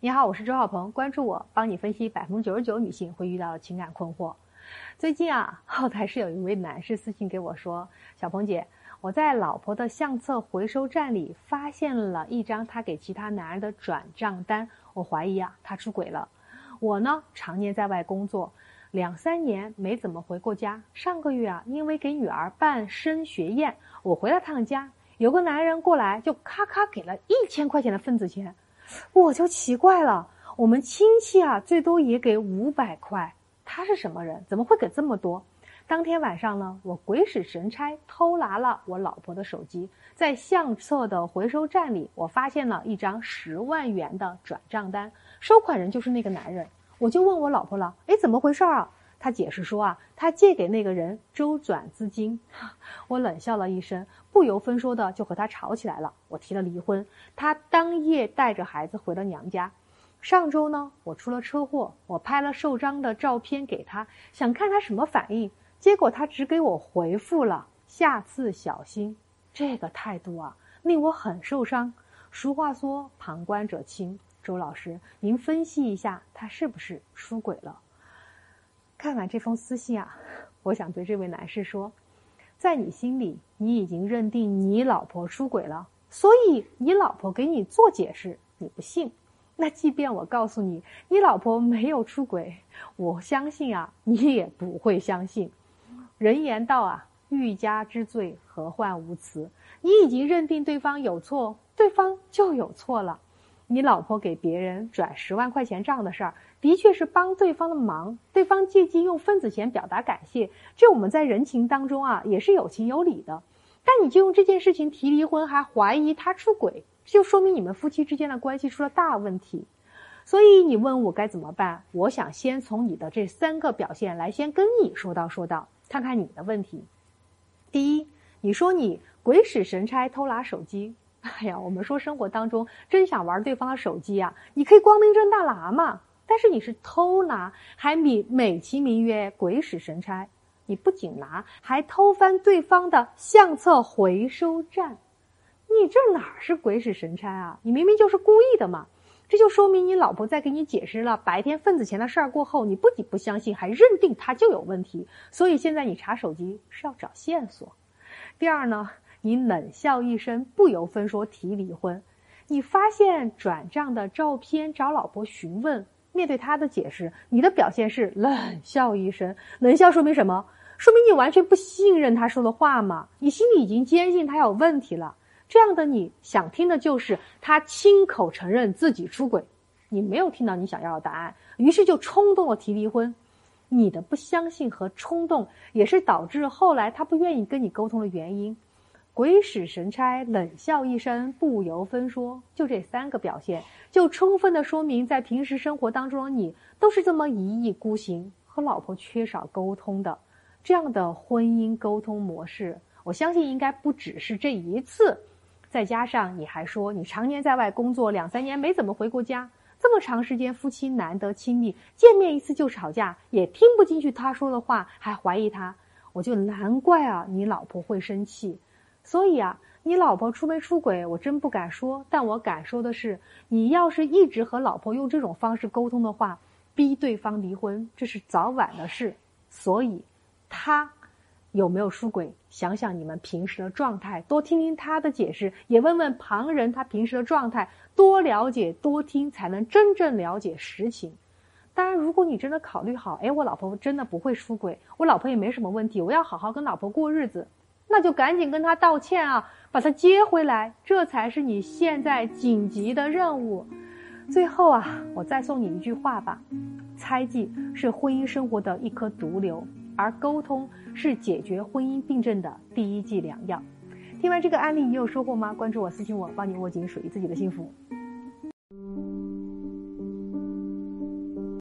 你好，我是周浩鹏，关注我，帮你分析百分之九十九女性会遇到的情感困惑。最近啊，后台是有一位男士私信给我说：“小鹏姐，我在老婆的相册回收站里发现了一张他给其他男人的转账单，我怀疑啊，他出轨了。我呢，常年在外工作，两三年没怎么回过家。上个月啊，因为给女儿办升学宴，我回了趟家，有个男人过来就咔咔给了一千块钱的份子钱。”我就奇怪了，我们亲戚啊，最多也给五百块，他是什么人？怎么会给这么多？当天晚上呢，我鬼使神差偷拿了我老婆的手机，在相册的回收站里，我发现了一张十万元的转账单，收款人就是那个男人。我就问我老婆了，哎，怎么回事啊？他解释说啊，他借给那个人周转资金。我冷笑了一声，不由分说的就和他吵起来了。我提了离婚，他当夜带着孩子回了娘家。上周呢，我出了车祸，我拍了受伤的照片给他，想看他什么反应。结果他只给我回复了“下次小心”，这个态度啊，令我很受伤。俗话说，旁观者清。周老师，您分析一下，他是不是出轨了？看完这封私信啊，我想对这位男士说，在你心里，你已经认定你老婆出轨了，所以你老婆给你做解释，你不信。那即便我告诉你，你老婆没有出轨，我相信啊，你也不会相信。人言道啊，欲加之罪，何患无辞？你已经认定对方有错，对方就有错了。你老婆给别人转十万块钱账的事儿。的确是帮对方的忙，对方借机用份子钱表达感谢，这我们在人情当中啊也是有情有理的。但你就用这件事情提离婚，还怀疑他出轨，就说明你们夫妻之间的关系出了大问题。所以你问我该怎么办，我想先从你的这三个表现来先跟你说道说道，看看你的问题。第一，你说你鬼使神差偷拿手机，哎呀，我们说生活当中真想玩对方的手机啊，你可以光明正大拿嘛。但是你是偷拿，还美美其名曰鬼使神差。你不仅拿，还偷翻对方的相册回收站，你这哪是鬼使神差啊？你明明就是故意的嘛！这就说明你老婆在给你解释了白天份子钱的事儿过后，你不仅不相信，还认定他就有问题。所以现在你查手机是要找线索。第二呢，你冷笑一声，不由分说提离婚。你发现转账的照片，找老婆询问。面对他的解释，你的表现是冷笑一声。冷笑说明什么？说明你完全不信任他说的话嘛？你心里已经坚信他有问题了。这样的你想听的就是他亲口承认自己出轨。你没有听到你想要的答案，于是就冲动了提离婚。你的不相信和冲动，也是导致后来他不愿意跟你沟通的原因。鬼使神差，冷笑一声，不由分说，就这三个表现，就充分的说明，在平时生活当中的你都是这么一意孤行，和老婆缺少沟通的。这样的婚姻沟通模式，我相信应该不只是这一次。再加上你还说你常年在外工作，两三年没怎么回过家，这么长时间夫妻难得亲密，见面一次就吵架，也听不进去他说的话，还怀疑他，我就难怪啊，你老婆会生气。所以啊，你老婆出没出轨，我真不敢说。但我敢说的是，你要是一直和老婆用这种方式沟通的话，逼对方离婚，这是早晚的事。所以，他有没有出轨，想想你们平时的状态，多听听他的解释，也问问旁人他平时的状态，多了解多听，才能真正了解实情。当然，如果你真的考虑好，哎，我老婆真的不会出轨，我老婆也没什么问题，我要好好跟老婆过日子。那就赶紧跟他道歉啊，把他接回来，这才是你现在紧急的任务。最后啊，我再送你一句话吧：猜忌是婚姻生活的一颗毒瘤，而沟通是解决婚姻病症的第一剂良药。听完这个案例，你有收获吗？关注我，私信我，帮你握紧属于自己的幸福。